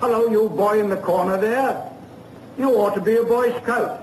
Hello, you boy in the corner there. You ought to be a Boy Scout.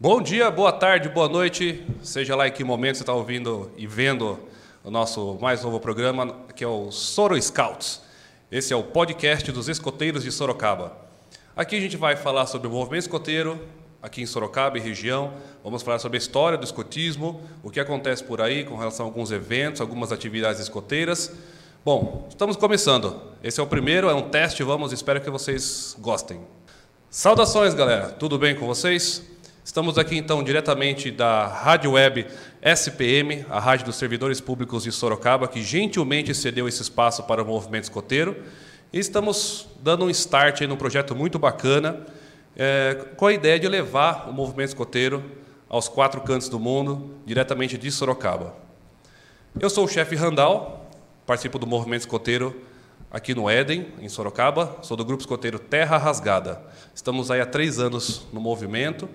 Bom dia, boa tarde, boa noite, seja lá em que momento você está ouvindo e vendo o nosso mais novo programa, que é o Soro Scouts. Esse é o podcast dos escoteiros de Sorocaba. Aqui a gente vai falar sobre o movimento escoteiro aqui em Sorocaba e região. Vamos falar sobre a história do escotismo, o que acontece por aí com relação a alguns eventos, algumas atividades escoteiras. Bom, estamos começando. Esse é o primeiro, é um teste, vamos, espero que vocês gostem. Saudações, galera. Tudo bem com vocês? Estamos aqui então diretamente da Rádio Web SPM, a Rádio dos Servidores Públicos de Sorocaba, que gentilmente cedeu esse espaço para o movimento escoteiro. E estamos dando um start aí num projeto muito bacana, é, com a ideia de levar o movimento escoteiro aos quatro cantos do mundo, diretamente de Sorocaba. Eu sou o chefe Randall, participo do movimento escoteiro aqui no Éden, em Sorocaba, sou do grupo escoteiro Terra Rasgada. Estamos aí há três anos no movimento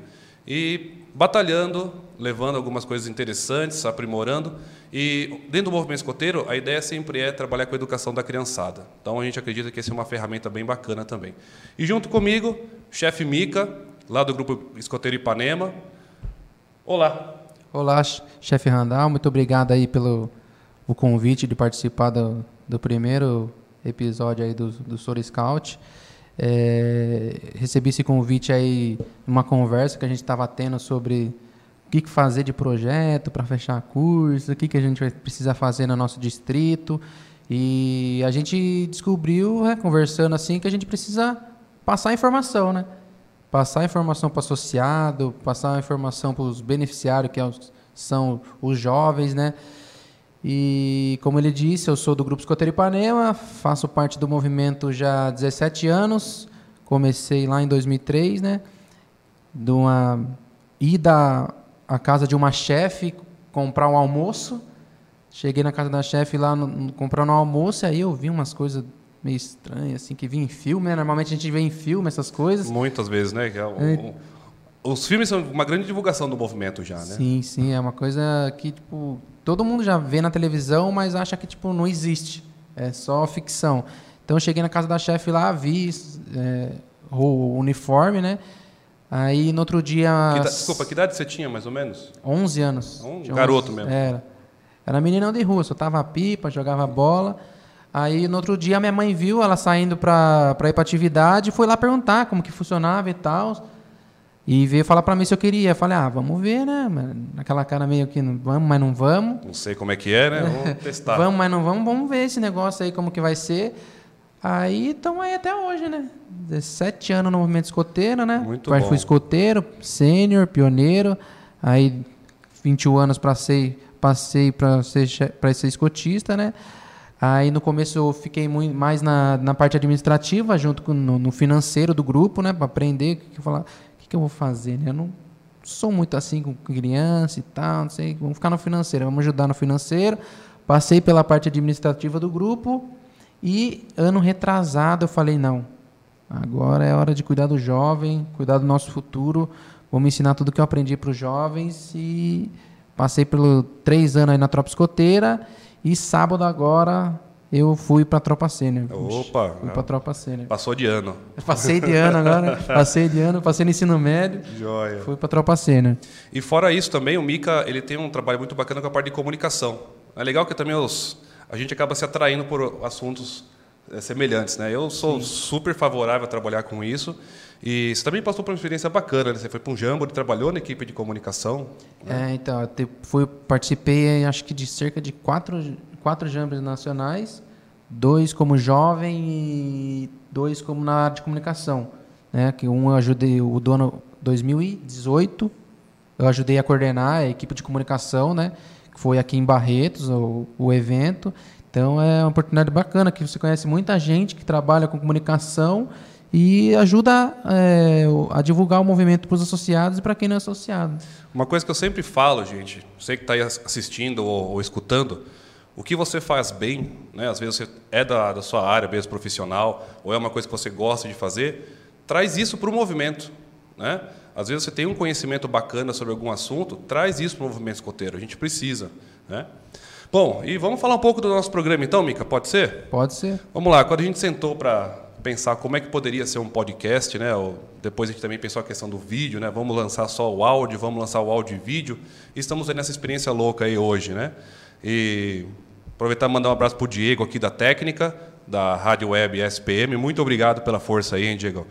e batalhando, levando algumas coisas interessantes, aprimorando. E dentro do movimento escoteiro, a ideia sempre é trabalhar com a educação da criançada. Então a gente acredita que essa é uma ferramenta bem bacana também. E junto comigo, chefe Mica, lá do grupo Escoteiro Ipanema. Olá. Olá, chefe Randall, muito obrigado aí pelo o convite de participar do, do primeiro episódio aí do, do Soro Scout. É, recebi esse convite aí numa conversa que a gente estava tendo sobre o que, fazer de projeto para fechar curso, o que, que a gente vai precisar fazer no nosso distrito. E a gente descobriu, né, conversando assim, que a gente precisa passar informação, né? Passar informação para o associado, passar informação para os beneficiários, que é são os jovens, né? E como ele disse, eu sou do Grupo Escoteiro Ipanema, faço parte do movimento já há 17 anos. Comecei lá em 2003, né? De uma ida à casa de uma chefe comprar um almoço. Cheguei na casa da chefe lá no, comprando um almoço, e aí eu vi umas coisas meio estranhas, assim, que vi em filme, né? Normalmente a gente vê em filme essas coisas. Muitas vezes, né? Que é é. Os filmes são uma grande divulgação do movimento já, né? Sim, sim, é uma coisa que, tipo, todo mundo já vê na televisão, mas acha que tipo não existe, é só ficção. Então eu cheguei na casa da chefe lá, vi é, o uniforme, né? Aí no outro dia. Que desculpa, que idade você tinha mais ou menos? 11 anos. Um garoto 11, mesmo. Era. Era menina de rua, soltava pipa, jogava bola. Aí no outro dia minha mãe viu ela saindo para ir para atividade e foi lá perguntar como que funcionava e tal. E veio falar para mim se eu queria. Eu falei, ah, vamos ver, né? Naquela cara meio que vamos, mas não vamos. Não sei como é que é, né? Vamos testar. vamos, mas não vamos, vamos ver esse negócio aí, como que vai ser. Aí estamos aí até hoje, né? 17 anos no movimento escoteiro, né? Muito bom. Fui escoteiro, sênior, pioneiro. Aí 21 anos passei, passei para ser, ser escotista, né? Aí no começo eu fiquei muito mais na, na parte administrativa, junto com no, no financeiro do grupo, né? Para aprender o que eu falar que, que eu vou fazer? Né? Eu não sou muito assim com criança e tal, não sei, vamos ficar no financeiro, vamos ajudar no financeiro. Passei pela parte administrativa do grupo e ano retrasado eu falei, não, agora é hora de cuidar do jovem, cuidar do nosso futuro, vamos ensinar tudo que eu aprendi para os jovens e passei pelos três anos aí na tropa escoteira e sábado agora eu fui para a Tropa Sênior. Opa! Fui para a Tropa Sênior. Passou de ano. Passei de ano agora. passei de ano, passei no ensino médio. Joia. Fui para a Tropa Sênior. E fora isso também, o Mica ele tem um trabalho muito bacana com a parte de comunicação. É legal que também os, a gente acaba se atraindo por assuntos é, semelhantes. Né? Eu sou Sim. super favorável a trabalhar com isso. E você também passou por uma experiência bacana, né? Você foi para um Jambo, trabalhou na equipe de comunicação. Né? É, então, eu fui, participei, acho que de cerca de quatro, quatro Jambos nacionais dois como jovem e dois como na área de comunicação, né? Que um eu ajudei o dono 2018, eu ajudei a coordenar a equipe de comunicação, né? Foi aqui em Barretos o, o evento. Então é uma oportunidade bacana que você conhece muita gente que trabalha com comunicação e ajuda é, a divulgar o movimento para os associados e para quem não é associado. Uma coisa que eu sempre falo, gente, você que está assistindo ou, ou escutando, o que você faz bem, né? às vezes você é da, da sua área mesmo profissional, ou é uma coisa que você gosta de fazer, traz isso para o movimento. Né? Às vezes você tem um conhecimento bacana sobre algum assunto, traz isso para o movimento escoteiro. A gente precisa. Né? Bom, e vamos falar um pouco do nosso programa então, Mica, pode ser? Pode ser. Vamos lá, quando a gente sentou para pensar como é que poderia ser um podcast, né? Depois a gente também pensou a questão do vídeo, né? Vamos lançar só o áudio, vamos lançar o áudio e vídeo. E estamos nessa experiência louca aí hoje, né? E aproveitar e mandar um abraço para o Diego aqui da técnica, da Rádio Web SPM. Muito obrigado pela força aí, hein, Diego?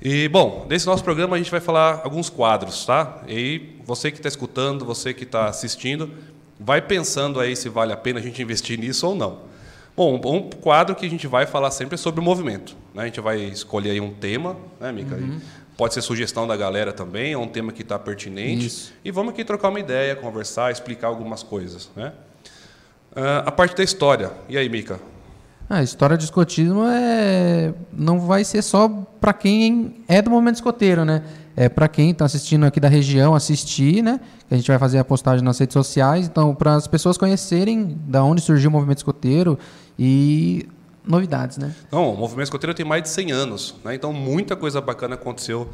E, bom, nesse nosso programa a gente vai falar alguns quadros, tá? E você que está escutando, você que está assistindo, vai pensando aí se vale a pena a gente investir nisso ou não. Bom, um quadro que a gente vai falar sempre é sobre o movimento. Né? A gente vai escolher aí um tema, né, Mica? Uhum. Pode ser sugestão da galera também, é um tema que está pertinente. Isso. E vamos aqui trocar uma ideia, conversar, explicar algumas coisas. Né? Uh, a parte da história. E aí, Mica? A história de escotismo é... não vai ser só para quem é do movimento escoteiro, né? É para quem está assistindo aqui da região assistir, né? A gente vai fazer a postagem nas redes sociais, então para as pessoas conhecerem da onde surgiu o movimento escoteiro e novidades, né? Não, o movimento escoteiro tem mais de 100 anos, né? Então muita coisa bacana aconteceu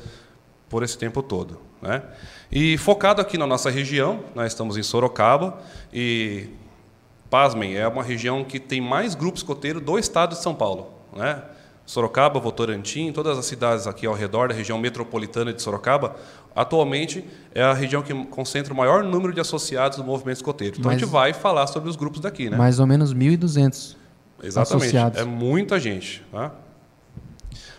por esse tempo todo, né? E focado aqui na nossa região, nós estamos em Sorocaba e pasmem, é uma região que tem mais grupos escoteiros do estado de São Paulo. Né? Sorocaba, Votorantim, todas as cidades aqui ao redor da região metropolitana de Sorocaba, atualmente é a região que concentra o maior número de associados do movimento escoteiro. Então a gente vai falar sobre os grupos daqui. Né? Mais ou menos 1.200 Exatamente, associados. é muita gente. Tá?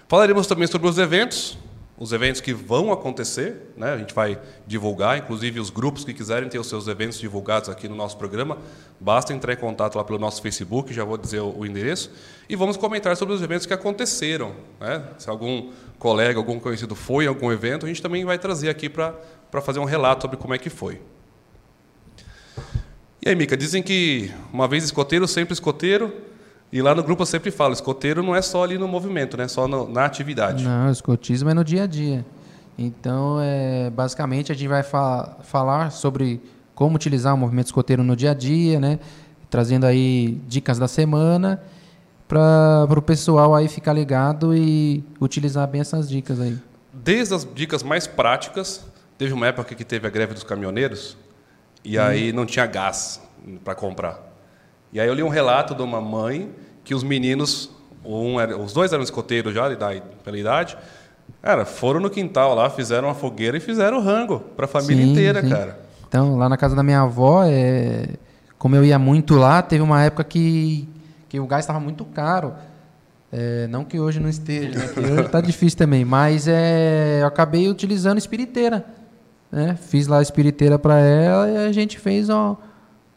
Falaremos também sobre os eventos, os eventos que vão acontecer, né? a gente vai divulgar, inclusive os grupos que quiserem ter os seus eventos divulgados aqui no nosso programa, basta entrar em contato lá pelo nosso Facebook, já vou dizer o, endereço, e vamos comentar sobre os eventos que aconteceram. Né? Se algum colega, algum conhecido foi em algum evento, a gente também vai trazer aqui para fazer um relato sobre como é que foi. E aí, Mica, dizem que uma vez escoteiro, sempre escoteiro, e lá no grupo eu sempre falo, escoteiro não é só ali no movimento, né? Só no, na atividade. Não, escotismo é no dia a dia. Então, é, basicamente, a gente vai fa falar sobre como utilizar o movimento escoteiro no dia a dia, né? Trazendo aí dicas da semana para o pessoal aí ficar ligado e utilizar bem essas dicas aí. Desde as dicas mais práticas, teve uma época que teve a greve dos caminhoneiros e hum. aí não tinha gás para comprar. E aí eu li um relato de uma mãe que os meninos, um era, os dois eram escoteiros já pela idade, cara, foram no quintal lá, fizeram uma fogueira e fizeram rango para a família sim, inteira, sim. cara. Então, lá na casa da minha avó, é... como eu ia muito lá, teve uma época que, que o gás estava muito caro. É, não que hoje não esteja, né? hoje está difícil também, mas é, eu acabei utilizando espiriteira. Né? Fiz lá a espiriteira para ela e a gente fez ó,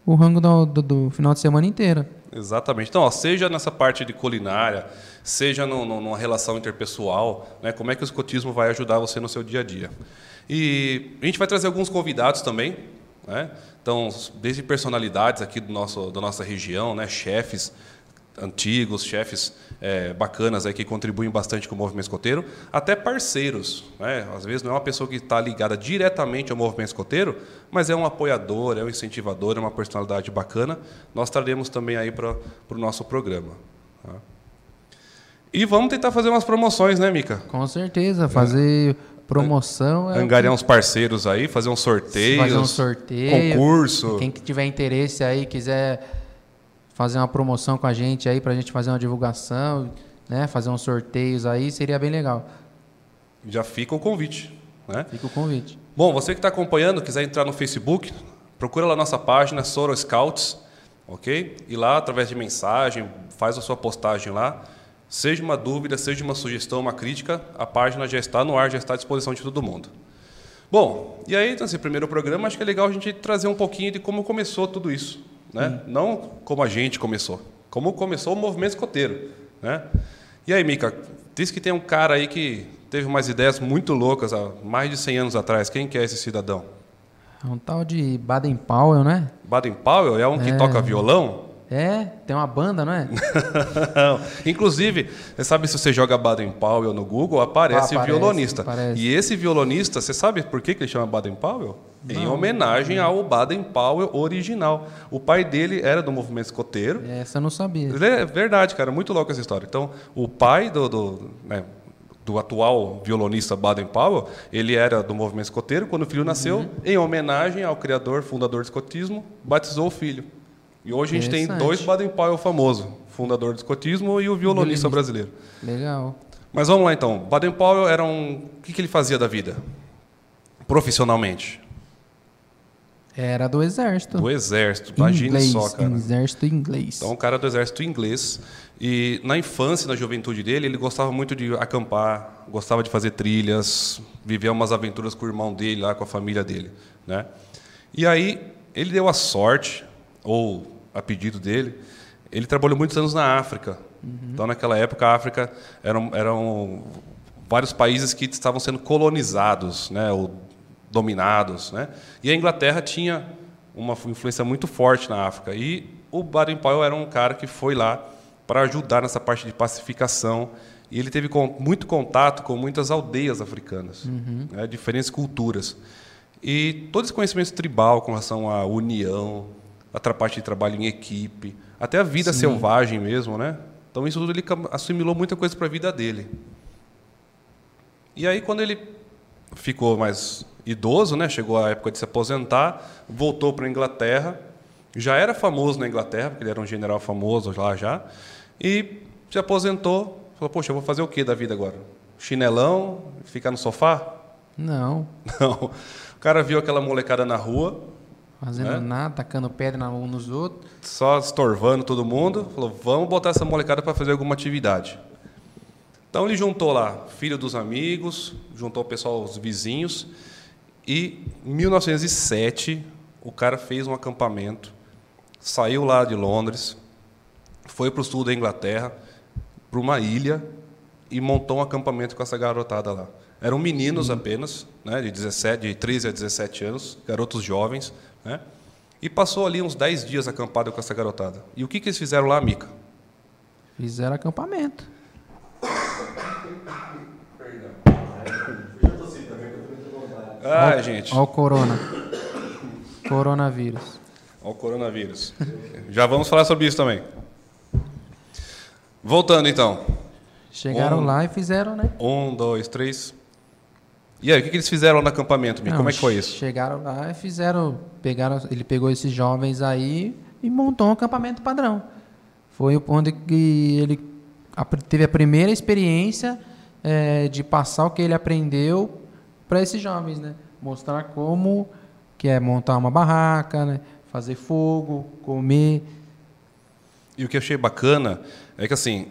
o rango do, do, do final de semana inteiro. Exatamente. Então, ó, seja nessa parte de culinária, seja no, no, numa relação interpessoal, né, como é que o escotismo vai ajudar você no seu dia a dia. E a gente vai trazer alguns convidados também, né? então, desde personalidades aqui do nosso, da nossa região, né, chefes antigos, chefes é, bacanas aí que contribuem bastante com o movimento escoteiro, até parceiros. Né? Às vezes não é uma pessoa que está ligada diretamente ao movimento escoteiro, mas é um apoiador, é um incentivador, é uma personalidade bacana. Nós traremos também aí para o nosso programa. Tá? E vamos tentar fazer umas promoções, né, Mica? Com certeza, fazer promoção. É Angariar uns parceiros aí, fazer um sorteio. Fazer um sorteio. Concurso. Quem tiver interesse aí, quiser fazer uma promoção com a gente aí, para a gente fazer uma divulgação, né? Fazer uns sorteios aí, seria bem legal. Já fica o convite. Né? Fica o convite. Bom, você que está acompanhando, quiser entrar no Facebook, procura lá nossa página Soro Scouts, ok? E lá, através de mensagem, faz a sua postagem lá. Seja uma dúvida, seja uma sugestão, uma crítica, a página já está no ar, já está à disposição de todo mundo. Bom, e aí, nesse primeiro programa, acho que é legal a gente trazer um pouquinho de como começou tudo isso. Né? Hum. Não como a gente começou, como começou o movimento escoteiro. Né? E aí, Mica, diz que tem um cara aí que teve umas ideias muito loucas há mais de 100 anos atrás. Quem que é esse cidadão? É um tal de Baden Powell, né? Baden Powell é um que é. toca violão? É, tem uma banda, não é? Inclusive, você sabe se você joga Baden Powell no Google, aparece, ah, aparece violonista. Aparece. E esse violonista, você sabe por que, que ele chama Baden Powell? Não, em homenagem não. ao Baden Powell original. O pai dele era do movimento escoteiro. Essa eu não sabia. É verdade, cara, muito louco essa história. Então, o pai do, do, né, do atual violonista Baden Powell, ele era do movimento escoteiro. Quando o filho nasceu, Uhum. em homenagem ao criador, fundador do escotismo, batizou o filho. E hoje a gente tem dois Baden Powell famosos, fundador do escotismo e o violonista brasileiro. Legal. Mas vamos lá então. Baden Powell era um. O que, que ele fazia da vida? Profissionalmente. Era do exército. Do exército. Imagine inglês, só, cara. Exército inglês. Então, um cara do exército inglês. E na infância, na juventude dele, ele gostava muito de acampar, gostava de fazer trilhas, viver umas aventuras com o irmão dele, lá com a família dele. Né? E aí, ele deu a sorte, ou a pedido dele, ele trabalhou muitos anos na África. Então, naquela época, a África eram, eram vários países que estavam sendo colonizados, né, ou dominados, né? E a Inglaterra tinha uma influência muito forte na África. E o Baden Powell era um cara que foi lá para ajudar nessa parte de pacificação. E ele teve muito contato com muitas aldeias africanas, né, diferentes culturas. E todo esse conhecimento tribal com relação à união, a parte de trabalho em equipe, até a vida selvagem mesmo, né? Então isso tudo ele assimilou muita coisa para a vida dele. E aí quando ele ficou mais idoso, né? Chegou a época de se aposentar, voltou para a Inglaterra. Já era famoso na Inglaterra, porque ele era um general famoso lá já. E se aposentou. Falou: Poxa, eu vou fazer o que da vida agora? Chinelão? Ficar no sofá? Não, Não. O cara viu aquela molecada na rua, fazendo É? nada, tacando pedra na- um nos outros. só estorvando todo mundo. Falou: Vamos botar essa molecada para fazer alguma atividade. Então ele juntou lá filho dos amigos, juntou o pessoal, os vizinhos, e em 1907 o cara fez um acampamento, saiu lá de Londres, foi para o sul da Inglaterra, para uma ilha e montou um acampamento com essa garotada lá. Eram meninos apenas, né, de 17, de 13 a 17 anos, garotos jovens, né? E passou ali uns 10 dias acampado com essa garotada. E o que, que eles fizeram lá, Mica? Fizeram acampamento. Ah, gente. Olha o corona. Coronavírus. Olha o coronavírus. Já vamos falar sobre isso também. Voltando então. Chegaram Um- lá e fizeram, né? Um, dois, três. E aí, o que, que eles fizeram no acampamento? Não, Como é que foi isso? Chegaram lá e fizeram. Pegaram, ele pegou esses jovens aí e montou um acampamento padrão. Foi onde que ele teve a primeira experiência eh, de passar o que ele aprendeu para esses jovens, né? Mostrar como que é montar uma barraca, né? Fazer fogo, comer. E o que eu achei bacana é que assim,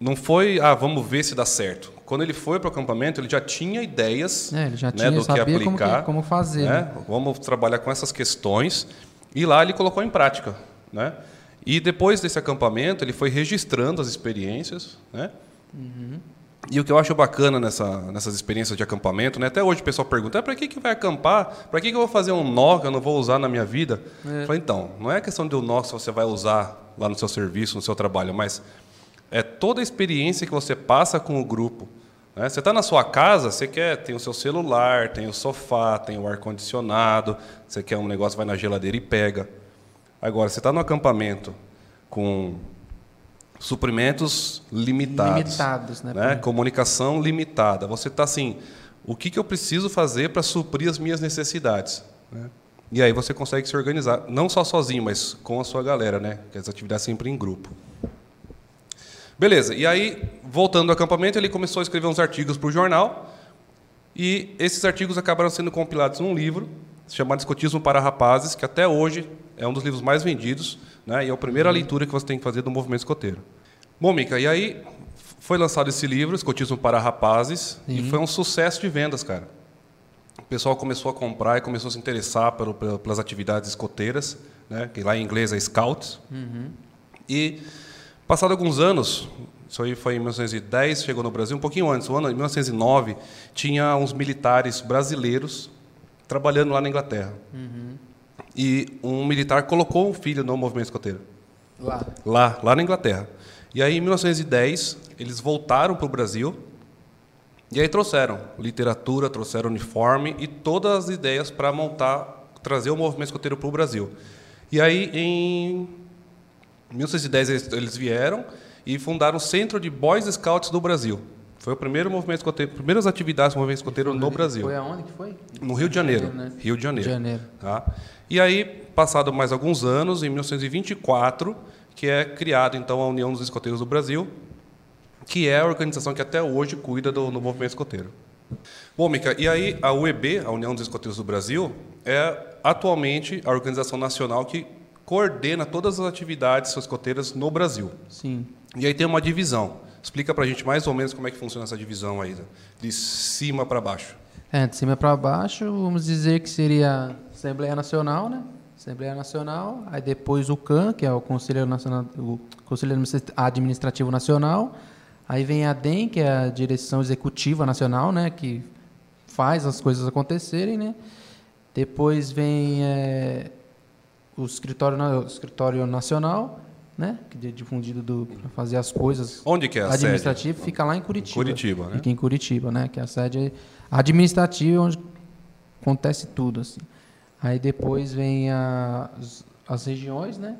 não foi, ah, vamos ver se dá certo. Quando ele foi para o acampamento, ele já tinha ideias É, ele já né, tinha, do que sabia como, que- aplicar. como fazer. né? né? Vamos trabalhar com essas questões. E lá ele colocou em prática. Né? E depois desse acampamento, ele foi registrando as experiências. Né? E o que eu acho bacana nessa, nessas experiências de acampamento, né? até hoje o pessoal pergunta: ah, para que, que vai acampar? Para que, que eu vou fazer um nó que eu não vou usar na minha vida? Eu falei, então, não é questão de um nó que você vai usar lá no seu serviço, no seu trabalho, mas é toda a experiência que você passa com o grupo. né? Você está na sua casa, você quer, tem o seu celular, tem o sofá, tem o ar-condicionado, você quer um negócio, vai na geladeira e pega. Agora, você está no acampamento com suprimentos limitados, Limitados, né? né? Comunicação limitada. Você está assim, o que, que eu preciso fazer para suprir as minhas necessidades? né? E aí você consegue se organizar, não só sozinho, mas com a sua galera, né? Que as atividades sempre em grupo. Beleza. E aí, voltando ao acampamento, ele começou a escrever uns artigos para o jornal. E esses artigos acabaram sendo compilados num livro chamado Escotismo para Rapazes, que até hoje é um dos livros mais vendidos, né? E é a primeira leitura que você tem que fazer do movimento escoteiro. Bom, Mica, e aí foi lançado esse livro, Escotismo para Rapazes, e foi um sucesso de vendas, cara. O pessoal começou a comprar e começou a se interessar pelo- pelas atividades escoteiras, né? que lá em inglês é Scouts. E, passado alguns anos, isso aí foi em 1910, chegou no Brasil, um pouquinho antes, o ano de 1909, tinha uns militares brasileiros trabalhando lá na Inglaterra. E um militar colocou um filho no movimento escoteiro. Lá. Lá, lá na Inglaterra. E aí, em 1910, eles voltaram para o Brasil e aí trouxeram literatura, trouxeram uniforme e todas as ideias para montar, trazer o movimento escoteiro para o Brasil. E aí, em 1910, eles, vieram e fundaram o Centro de Boys Scouts do Brasil. Foi o primeiro movimento escoteiro, primeiras atividades do movimento escoteiro no Brasil. Foi aonde que foi? No Rio de Janeiro. Né? Rio de Janeiro. De Janeiro. Tá? E aí, passado mais alguns anos, em 1924, que é criado então a União dos Escoteiros do Brasil, que é a organização que até hoje cuida do, do movimento escoteiro. Bom, Mica, e aí a UEB, a União dos Escoteiros do Brasil, é atualmente a organização nacional que coordena todas as atividades escoteiras no Brasil. Sim. E aí tem uma divisão. Explica para a gente mais ou menos como é que funciona essa divisão aí, de cima para baixo. É, de cima para baixo, vamos dizer que seria Assembleia Nacional, né? Assembleia Nacional, aí depois o CAN, que é o Conselho Nacional, o Conselho Administrativo Nacional, aí vem a DEM, que é a Direção Executiva Nacional, né, que faz as coisas acontecerem, né? Depois vem é, o escritório, o escritório nacional, né, que é difundido para fazer as coisas Onde que é a sede? administrativo fica lá em Curitiba. Curitiba, né? Fica em Curitiba, né? Que é a sede administrativa onde acontece tudo, assim. Aí depois vem as, as regiões, né?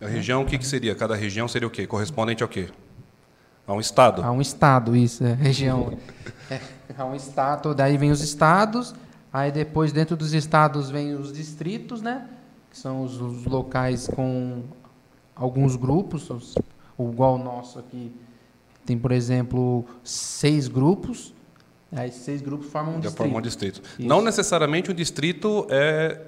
A região, o que, que seria? Cada região seria o quê? Correspondente ao quê? A um estado? A um estado, isso, é região. é, a um estado, daí vem os estados, aí depois dentro dos estados vem os distritos, né? Que são os, os locais com alguns grupos, os- o igual o nosso aqui tem, por exemplo, seis grupos. Aí esses seis grupos formam um Já distrito. formou um distrito. Isso. Não necessariamente o distrito é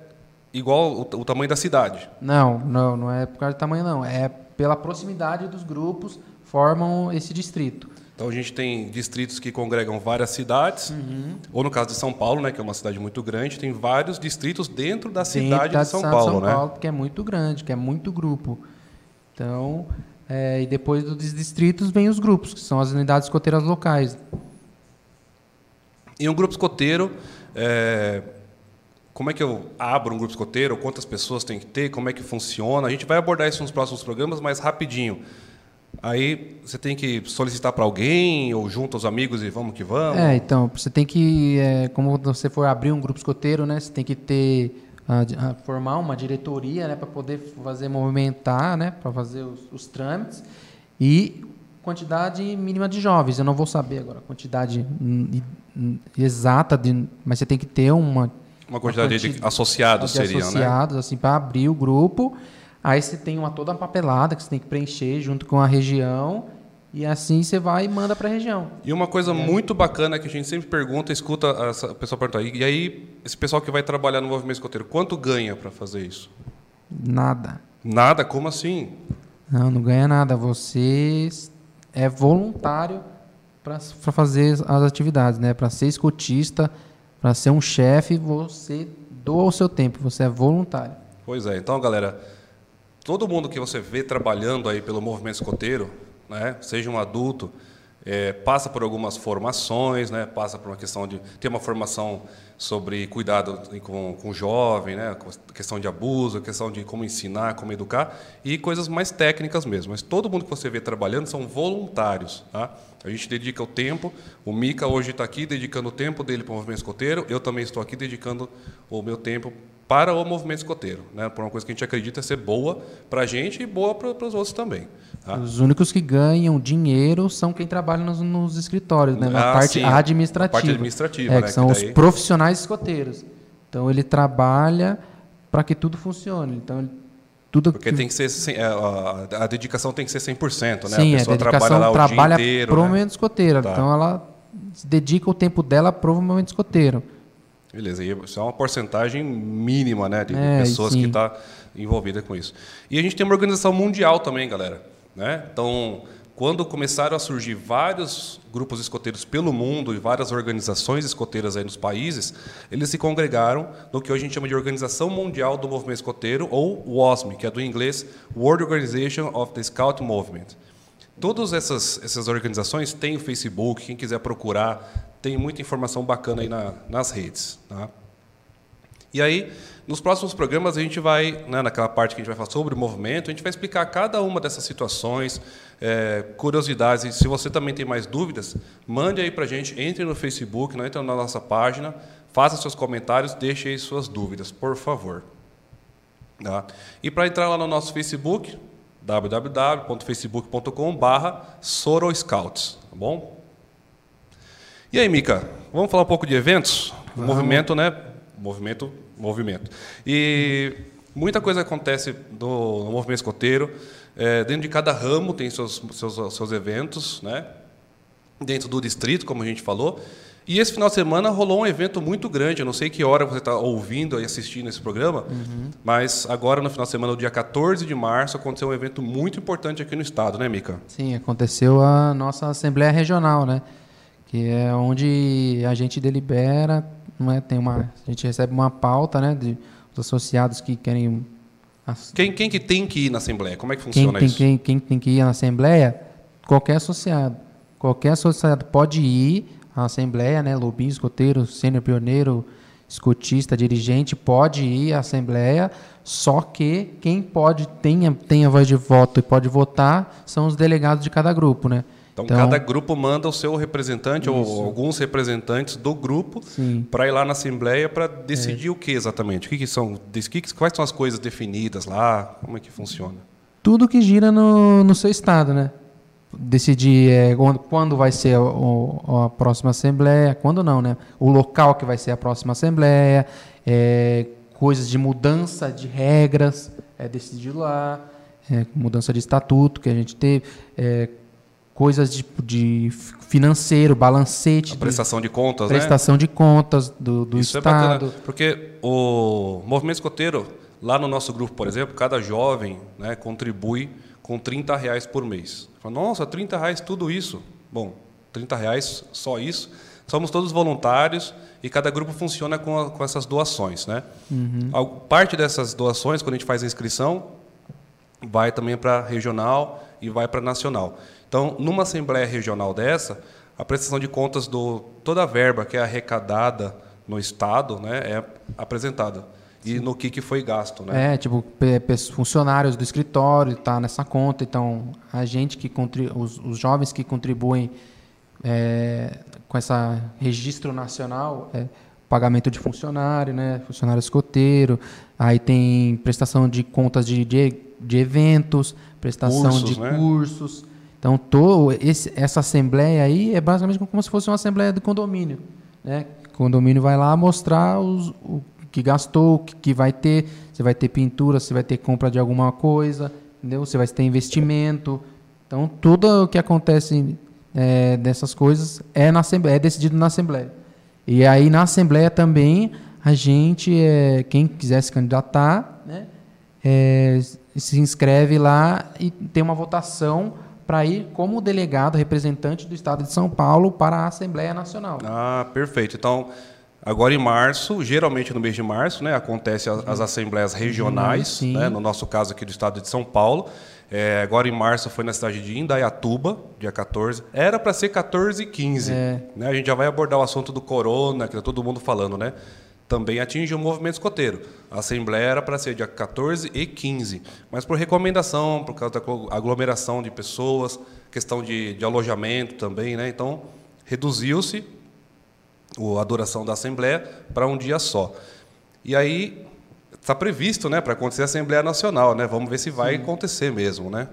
igual o, o tamanho da cidade. Não, não, não é por causa do tamanho, não. É pela proximidade dos grupos formam esse distrito. Então a gente tem distritos que congregam várias cidades, Uhum. ou no caso de São Paulo, né, que é uma cidade muito grande, tem vários distritos dentro da Dentro cidade da de São cidade Paulo, São né? Paulo, que é muito grande, que é muito grupo. Então, é, e depois dos distritos vem os grupos, que são as unidades escoteiras locais. E um grupo escoteiro, é, como é que eu abro um grupo escoteiro? Quantas pessoas tem que ter? Como é que funciona? A gente vai abordar isso nos próximos programas, mas rapidinho. Aí você tem que solicitar para alguém ou junto aos amigos e vamos que vamos. É, então, você tem que, é, como você for abrir um grupo escoteiro, né, você tem que ter, ah, de- ah, formar uma diretoria, né, para poder fazer movimentar, né, para fazer os, os trâmites e quantidade mínima de jovens. Eu não vou saber agora a quantidade exata, de, mas você tem que ter uma Uma quantidade de quanti- associados de seriam, né? associados, assim, para abrir o grupo. Aí você tem uma toda uma papelada que você tem que preencher junto com a região e assim você vai e manda para a região. E uma coisa muito bacana que a gente sempre pergunta, escuta essa pessoa perguntar, e aí esse pessoal que vai trabalhar no movimento escoteiro, quanto ganha para fazer isso? Nada. Nada? Como assim? Não, não ganha nada. Você é voluntário para fazer as atividades, né? Para ser escotista, para ser um chefe, você doa o seu tempo, você é voluntário. Pois é, então galera, todo mundo que você vê trabalhando aí pelo movimento escoteiro, né, seja um adulto, é, passa por algumas formações, né, passa por uma questão de ter uma formação sobre cuidado com, com o jovem, né, questão de abuso, questão de como ensinar, como educar e coisas mais técnicas mesmo. Mas todo mundo que você vê trabalhando são voluntários, tá? A gente dedica o tempo. O Mica hoje está aqui dedicando o tempo dele para o movimento escoteiro. Eu também estou aqui dedicando o meu tempo para o movimento escoteiro, né? Por uma coisa que a gente acredita ser boa para a gente e boa para os outros também. tá? Os únicos que ganham dinheiro são quem trabalha nos, nos escritórios, né? na Ah, parte sim, a administrativa. parte administrativa, é, né, que são que os daí- profissionais escoteiros. Então ele trabalha para que tudo funcione. Então ele- tudo Porque que tem que ser é, a, a dedicação tem que ser 100%, né? Sim, a a pessoa dedicação trabalha lá o trabalha dia inteiro, pro né? movimento escoteiro. Tá. Então ela dedica o tempo dela pro movimento escoteiro. Beleza, e isso é uma porcentagem mínima né, de É, pessoas sim. que estão envolvidas com isso. E a gente tem uma organização mundial também, galera. Né? Então, quando começaram a surgir vários grupos escoteiros pelo mundo e várias organizações escoteiras aí nos países, eles se congregaram no que hoje a gente chama de Organização Mundial do Movimento Escoteiro, ou WOSM, que é do inglês World Organization of the Scout Movement. Todas essas, essas organizações têm o Facebook, quem quiser procurar, tem muita informação bacana aí na- nas redes. Tá? E aí, nos próximos programas, a gente vai, né, naquela parte que a gente vai falar sobre o movimento, a gente vai explicar cada uma dessas situações, é, curiosidades. E se você também tem mais dúvidas, mande aí para a gente, entre no Facebook, né, entre na nossa página, faça seus comentários, deixe aí suas dúvidas, por favor. Tá? E para entrar lá no nosso Facebook, www.facebook.com.br Soroscouts, tá bom? E aí, Mica, vamos falar um pouco de eventos? Movimento, né? Movimento, movimento. E muita coisa acontece no, no movimento escoteiro. É, dentro de cada ramo tem seus, seus, seus eventos, né? Dentro do distrito, como a gente falou. E esse final de semana rolou um evento muito grande. Eu não sei que hora você está ouvindo e assistindo esse programa, uhum. mas agora no final de semana, no dia 14 de março, aconteceu um evento muito importante aqui no estado, né, Mica? Sim, aconteceu a nossa Assembleia Regional, né? Que é onde a gente delibera, não é? Tem uma, a gente recebe uma pauta, né, de os associados que querem. Quem, quem que tem que ir na Assembleia? Como é que funciona quem, isso? Quem, quem tem que ir na Assembleia? Qualquer associado. Qualquer associado pode ir a Assembleia, né, lobinho, escoteiro, sênior pioneiro, escotista, dirigente, pode ir à Assembleia, só que quem pode, tenha, tenha voz de voto e pode votar são os delegados de cada grupo, né? Então, então cada grupo manda o seu representante isso. ou alguns representantes do grupo para ir lá na Assembleia para decidir é. o que exatamente? O que, que são, quais são as coisas definidas lá? Como é que funciona? Tudo que gira no, no seu estado, né? decidir é, quando vai ser a, a, próxima assembleia, quando não, né? O local que vai ser a próxima assembleia, é, coisas de mudança de regras, é decidido lá, é, mudança de estatuto que a gente teve, é, coisas de, de, financeiro, balancete, a prestação de, de contas, né? prestação né? de contas do, do Isso estado. é bacana, porque o movimento escoteiro lá no nosso grupo, por exemplo, cada jovem, né, contribui com 30 reais por mês. Fala, Nossa, 30 reais tudo isso? Bom, 30 reais só isso. Somos todos voluntários e cada grupo funciona com, a, com essas doações. Né? Uhum. Parte dessas doações, quando a gente faz a inscrição, vai também para regional e vai para nacional. Então, numa assembleia regional dessa, a prestação de contas de toda a verba que é arrecadada no Estado né, é apresentada e no que, que foi gasto, né? É, tipo, funcionários do escritório tá nessa conta, então a gente que os, os jovens que contribuem é, com essa registro nacional, é, pagamento de funcionário, né, funcionário escoteiro, aí tem prestação de contas de, de, de eventos, prestação cursos, de né? cursos. Então, todo esse, essa assembleia aí é basicamente como se fosse uma assembleia do condomínio, né? O condomínio vai lá mostrar os, o que gastou, que, que vai ter. Você vai ter pintura, você vai ter compra de alguma coisa, entendeu? Você vai ter investimento. Então, tudo o que acontece é, dessas coisas é, na assembleia, é decidido na Assembleia. E aí, na Assembleia também, a gente, é, quem quiser se candidatar, né, é, se inscreve lá e tem uma votação para ir como delegado, representante do Estado de São Paulo para a Assembleia Nacional. Ah, perfeito. Então, Agora em março, geralmente no mês de março, né, acontece as, as assembleias regionais, né, no nosso caso aqui do estado de São Paulo. É, agora em março foi na cidade de Indaiatuba, dia 14. Era para ser 14 e 15. É. Né? A gente já vai abordar o assunto do corona, que está todo mundo falando, né? Também atinge o movimento escoteiro. A assembleia era para ser dia 14 e 15. Mas por recomendação, por causa da aglomeração de pessoas, questão de, de alojamento também, né? Então reduziu-se a duração da Assembleia para um dia só. E aí está previsto, né, para acontecer a Assembleia Nacional, né? Vamos ver se vai Sim. acontecer mesmo, né?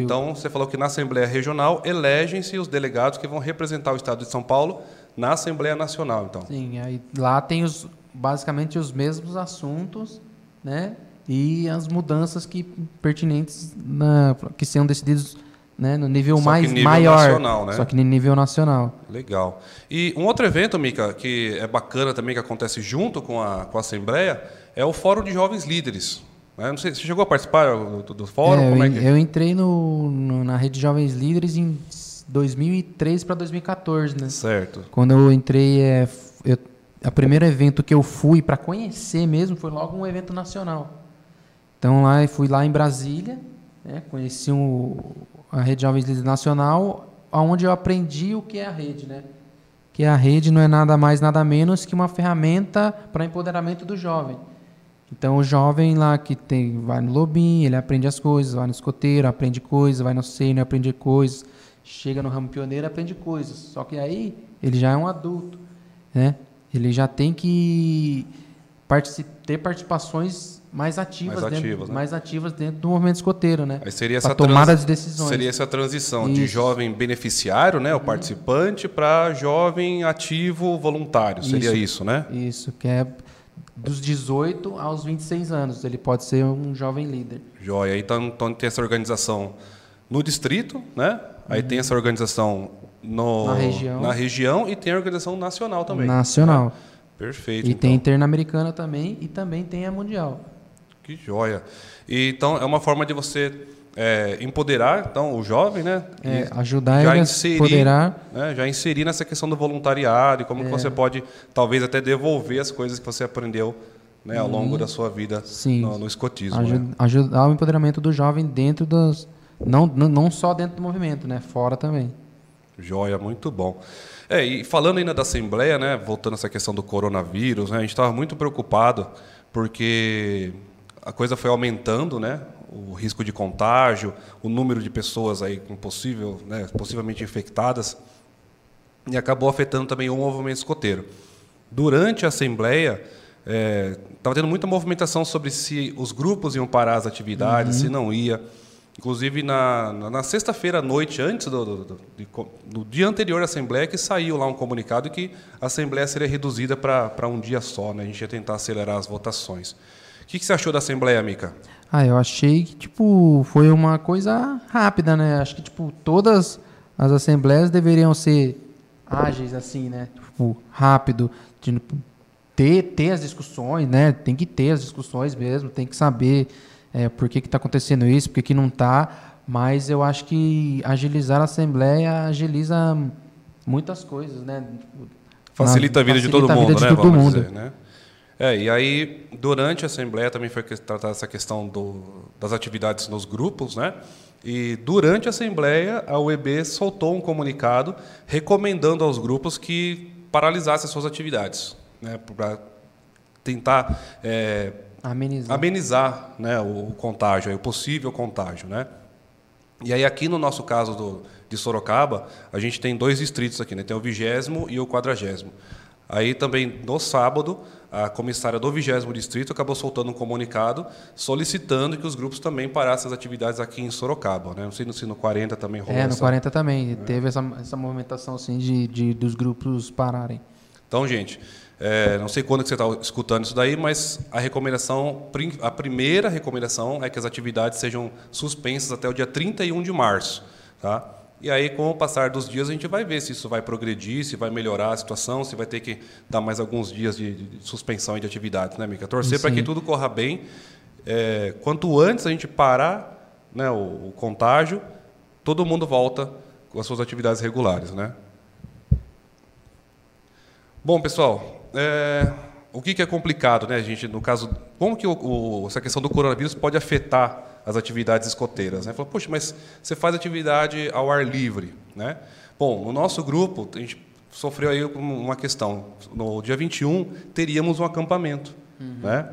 Então você falou que na Assembleia Regional elegem-se os delegados que vão representar o Estado de São Paulo na Assembleia Nacional, então. Sim, aí lá tem os basicamente os mesmos assuntos, né? E as mudanças que pertinentes na, que sejam decididos né, no nível só mais nível maior, nacional, né? só que no nível nacional. Legal. E um outro evento, Mica, que é bacana também que acontece junto com a, com a Assembleia, é o Fórum de Jovens Líderes. Né? Não sei, você chegou a participar do, do fórum? É, Como eu, é que... eu entrei no, no, na rede de Jovens Líderes em 2003 para 2014, né? Certo. Quando eu entrei, é, eu, o primeiro evento que eu fui para conhecer mesmo foi logo um evento nacional. Então lá, eu fui lá em Brasília, né, conheci um, a Rede Jovens Líderes Nacional, onde eu aprendi o que é a rede, né? Que a rede não é nada mais, nada menos que uma ferramenta para empoderamento do jovem. Então, o jovem lá que tem, vai no lobinho, ele aprende as coisas, vai no escoteiro, aprende coisas, vai no sênior, aprende coisas, chega no ramo pioneiro, aprende coisas. Só que aí, ele já é um adulto, né? Ele já tem que particip ter participações mais ativas, Mais dentro, ativas, né? mais ativas dentro do movimento escoteiro, né? Aí seria Pra essa tomada de decisões. Seria essa transição de Isso. jovem beneficiário, né, o participante, para jovem ativo voluntário. Seria Isso. isso, né? Isso, que é dos 18 aos 26 anos. Ele pode ser um jovem líder. Joia. Aí, Então, então tem essa organização no distrito, né? Aí tem essa organização no. Na região. na região e tem a organização nacional também. Nacional. né? Perfeito. E então. tem interamericana também e também tem a mundial. Que joia. E, então, é uma forma de você é, empoderar então, o jovem, né? É, ajudar já ele a inserir, empoderar. né? Já inserir nessa questão do voluntariado e como que É. você pode, talvez, até devolver as coisas que você aprendeu né, ao longo da sua vida no, no escotismo. Aju- né? Ajudar o empoderamento do jovem dentro. Não, não, não só dentro do movimento, né? Fora também. Joia, muito bom. É, e falando ainda da Assembleia, né, voltando a essa questão do coronavírus, né, a gente estava muito preocupado porque a coisa foi aumentando, né, o risco de contágio, o número de pessoas aí com possível, né, possivelmente infectadas, e acabou afetando também o movimento escoteiro. Durante a Assembleia, estava tendo muita movimentação sobre se os grupos iam parar as atividades, se não ia. Inclusive, na, na, sexta-feira à noite, antes do, do, do, do dia anterior à Assembleia, que saiu lá um comunicado que a Assembleia seria reduzida para um dia só. Né? A gente ia tentar acelerar as votações. O que, que você achou da Assembleia, Mica? Ah, eu achei que, tipo, foi uma coisa rápida, né? Acho que, tipo, todas as assembleias deveriam ser ágeis, assim, né? Tipo, rápido, de ter, ter as discussões, né? Tem que ter as discussões mesmo, tem que saber é, por que está acontecendo isso, por que, que não está. Mas eu acho que agilizar a assembleia agiliza muitas coisas, né? Facilita a vida de todo facilita a mundo, vida né? de todo vamos mundo. dizer, né? É, e aí, durante a Assembleia também foi tratada essa questão do, das atividades nos grupos, né? E durante a Assembleia, a UEB soltou um comunicado recomendando aos grupos que paralisassem as suas atividades, né? Para tentar é, Amenizar. amenizar né, o, o contágio, o possível contágio. Né? E aí aqui no nosso caso do, de Sorocaba, a gente tem dois distritos aqui, né? tem o vigésimo e o quadragésimo. Aí também no sábado, a comissária do vigésimo distrito acabou soltando um comunicado solicitando que os grupos também parassem as atividades aqui em Sorocaba. Né? Não sei se no 40 também rolou É, no essa- 40 também. Teve essa, essa movimentação assim de, de dos grupos pararem. Então, gente, é, não sei quando que você está escutando isso daí, mas a recomendação, a primeira recomendação é que as atividades sejam suspensas até o dia 31 de março, tá? E aí, com o passar dos dias, a gente vai ver se isso vai progredir, se vai melhorar a situação, se vai ter que dar mais alguns dias de, de suspensão de atividades, né, Mica? Torcer para que tudo corra bem. É, quanto antes a gente parar né, o, o contágio, todo mundo volta com as suas atividades regulares, né? Bom, pessoal, é, o que, que é complicado, né, gente? No caso, como que o, o- essa questão do coronavírus pode afetar as atividades escoteiras? Né? Fala, Poxa, mas você faz atividade ao ar livre, né? Bom, no nosso grupo, a gente sofreu aí uma questão. No dia 21, teríamos um acampamento, né?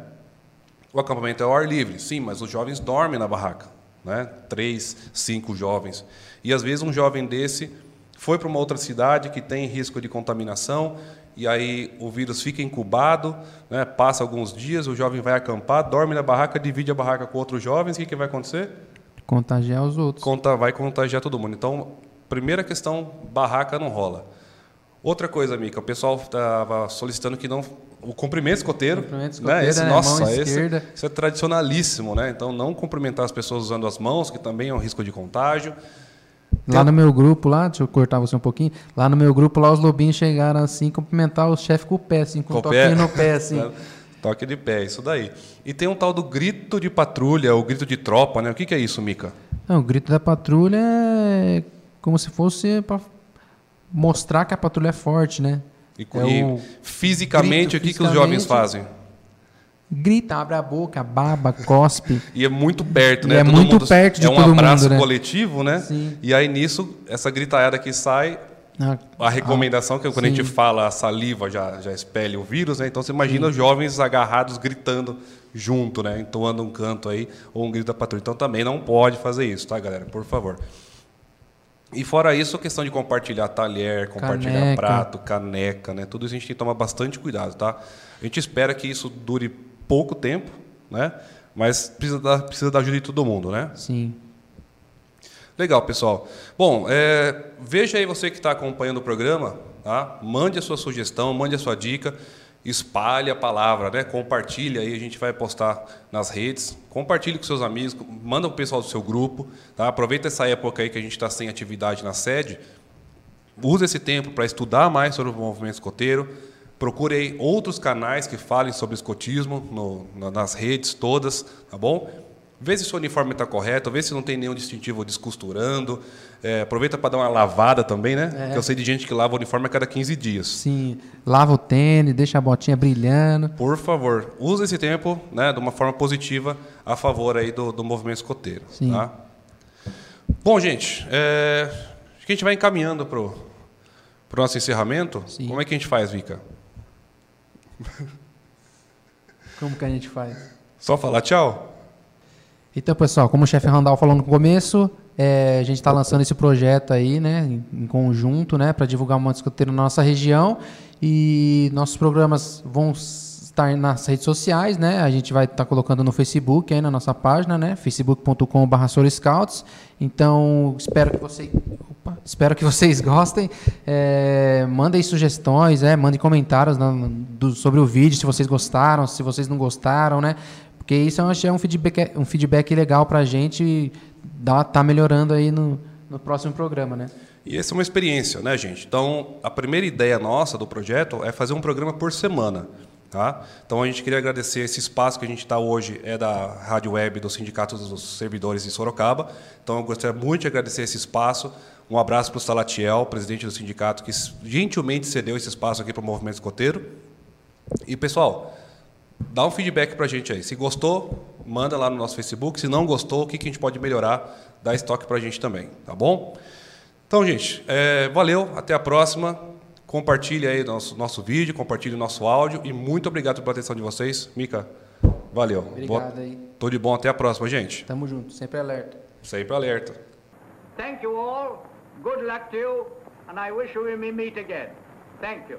O acampamento é ao ar livre, sim, mas os jovens dormem na barraca, né? Três, cinco jovens. E às vezes um jovem desse foi para uma outra cidade que tem risco de contaminação e aí o vírus fica incubado, né? Passa alguns dias, o jovem vai acampar, dorme na barraca, divide a barraca com outros jovens, o que, que vai acontecer? Contagiar os outros. Conta, vai contagiar todo mundo. Então, primeira questão, barraca não rola. Outra coisa, Mica, o pessoal estava solicitando que não o cumprimento escoteiro, Cumprimento né? escoteiro, Esse, né? nossa, Mão esse, esquerda. isso é tradicionalíssimo, né? Então, não cumprimentar as pessoas usando as mãos, que também é um risco de contágio. Lá no meu grupo, lá, deixa eu cortar você um pouquinho. Lá no meu grupo, lá os lobinhos chegaram assim, cumprimentar o chefe com o pé, assim, com, Com um o pé. toquinho no pé, assim. Toque de pé, isso daí. E tem um tal do grito de patrulha, o grito de tropa, né? O que, que é isso, Mica? Não, o grito da patrulha é como se fosse para mostrar que a patrulha é forte, né? E, É e fisicamente, grito, o que, que os jovens fisicamente. fazem? Grita, abre a boca, baba, cospe. E é muito perto, E né? é Todo muito mundo- perto de É um todo abraço mundo, né? coletivo, né? Sim. E aí nisso, essa gritaiada que sai, Ah, a recomendação que quando a gente sim. fala a saliva já, já espelha o vírus, né? Então você imagina os jovens agarrados gritando junto, né? Entoando um canto aí ou um grito da patrulha. Então também não pode fazer isso, tá, galera? Por favor. E fora isso, a questão de compartilhar talher, compartilhar Caneca. prato, caneca, né? Tudo isso a gente tem que tomar bastante cuidado, tá? A gente espera que isso dure pouco tempo, né? Mas precisa da, precisa da ajuda de todo mundo, né? Sim. Legal, pessoal. Bom, é, veja aí você que está acompanhando o programa, tá? Mande a sua sugestão, mande a sua dica, espalhe a palavra, né? Compartilhe aí, a gente vai postar nas redes. Compartilhe com seus amigos, manda o pessoal do seu grupo, tá? Aproveita essa época aí que a gente está sem atividade na sede. Use esse tempo para estudar mais sobre o movimento escoteiro. Procure aí outros canais que falem sobre escotismo no, nas redes todas, tá bom? Vê se o seu uniforme está correto, vê se não tem nenhum distintivo descosturando. É, aproveita para dar uma lavada também, né? É. Eu sei de gente que lava o uniforme a cada 15 dias. Sim. Lava o tênis, deixa a botinha brilhando. Por favor, use esse tempo né, de uma forma positiva a favor aí do, do movimento escoteiro. Sim. Tá? Bom, gente, é, acho que a gente vai encaminhando para o nosso encerramento. Sim. Como é que a gente faz, Vika? Como que a gente faz? Só falar tchau? Então, pessoal, como o chefe Randall falou no começo, é, a gente está lançando esse projeto aí, né, em, em conjunto, né, para divulgar o modo escoteiro na nossa região. E nossos programas vão estar nas redes sociais, né? A gente vai estar colocando no Facebook aí na nossa página, né? facebook.com.br Scouts. Então, espero que vocês, opa, espero que vocês gostem. É, mandem sugestões, é, mandem comentários na- do- sobre o vídeo, se vocês gostaram, se vocês não gostaram, né? Porque isso é um feedback, um feedback legal para a gente dar, tá melhorando aí no, no próximo programa, né? E essa é uma experiência, né, gente? Então, a primeira ideia nossa do projeto é fazer um programa por semana. Tá? Então, a gente queria agradecer esse espaço que a gente está hoje, é da Rádio Web do Sindicato dos Servidores de Sorocaba. Então, eu gostaria muito de agradecer esse espaço. Um abraço para o Salatiel, presidente do sindicato, que gentilmente cedeu esse espaço aqui para o Movimento Escoteiro. E, pessoal, dá um feedback para a gente aí. Se gostou, manda lá no nosso Facebook. Se não gostou, o que, que a gente pode melhorar, dá estoque para a gente também, tá bom? Então, gente, é, valeu, até a próxima. Compartilhe aí nosso, nosso vídeo, compartilhe nosso áudio e muito obrigado pela atenção de vocês. Mica, valeu. Obrigado aí. Tudo de bom, até a próxima, gente. Tamo junto, sempre alerta. Sempre alerta. Thank you all. Good luck to you. And I wish we may meet again. Thank you.